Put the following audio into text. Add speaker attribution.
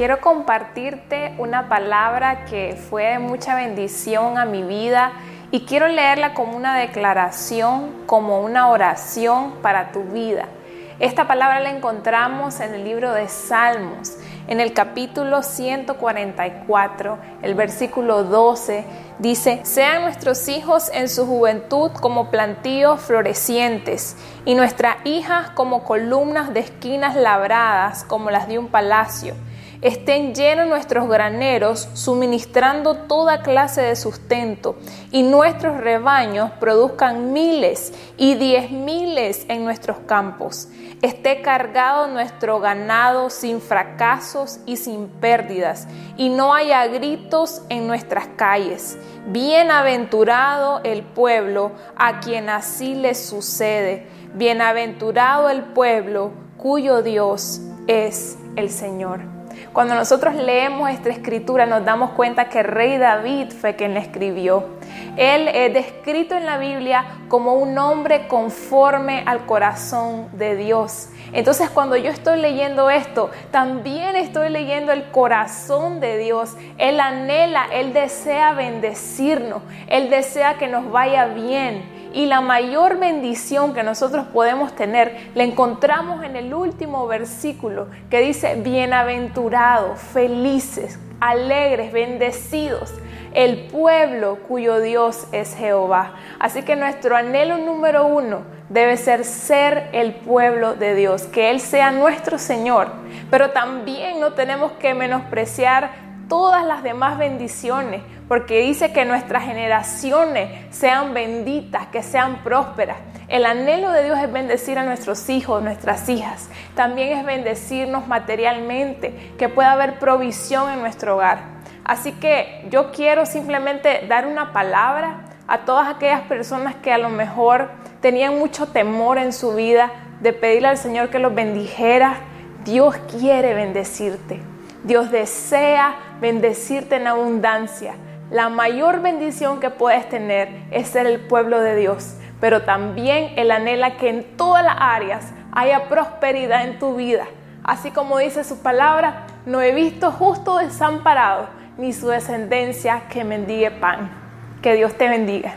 Speaker 1: quiero compartirte una palabra que fue de mucha bendición a mi vida y quiero leerla como una declaración, como una oración para tu vida. Esta palabra la encontramos en el libro de Salmos, en el capítulo 144, el versículo 12, dice, sean nuestros hijos en su juventud como plantíos florecientes y nuestras hijas como columnas de esquinas labradas como las de un palacio estén llenos nuestros graneros, suministrando toda clase de sustento, y nuestros rebaños produzcan miles y diez miles en nuestros campos. Esté cargado nuestro ganado sin fracasos y sin pérdidas, y no haya gritos en nuestras calles. Bienaventurado el pueblo a quien así le sucede. Bienaventurado el pueblo cuyo Dios es el Señor. Cuando nosotros leemos esta escritura nos damos cuenta que rey David fue quien la escribió. Él es descrito en la Biblia como un hombre conforme al corazón de Dios. Entonces cuando yo estoy leyendo esto, también estoy leyendo el corazón de Dios. Él anhela, Él desea bendecirnos, Él desea que nos vaya bien. Y la mayor bendición que nosotros podemos tener la encontramos en el último versículo que dice, bienaventurados, felices, alegres, bendecidos, el pueblo cuyo Dios es Jehová. Así que nuestro anhelo número uno debe ser ser el pueblo de Dios, que Él sea nuestro Señor. Pero también no tenemos que menospreciar todas las demás bendiciones, porque dice que nuestras generaciones sean benditas, que sean prósperas. El anhelo de Dios es bendecir a nuestros hijos, nuestras hijas. También es bendecirnos materialmente, que pueda haber provisión en nuestro hogar. Así que yo quiero simplemente dar una palabra a todas aquellas personas que a lo mejor tenían mucho temor en su vida de pedirle al Señor que los bendijera. Dios quiere bendecirte. Dios desea bendecirte en abundancia. La mayor bendición que puedes tener es ser el pueblo de Dios, pero también Él anhela que en todas las áreas haya prosperidad en tu vida. Así como dice su palabra, no he visto justo desamparado, ni su descendencia que mendigue pan. Que Dios te bendiga.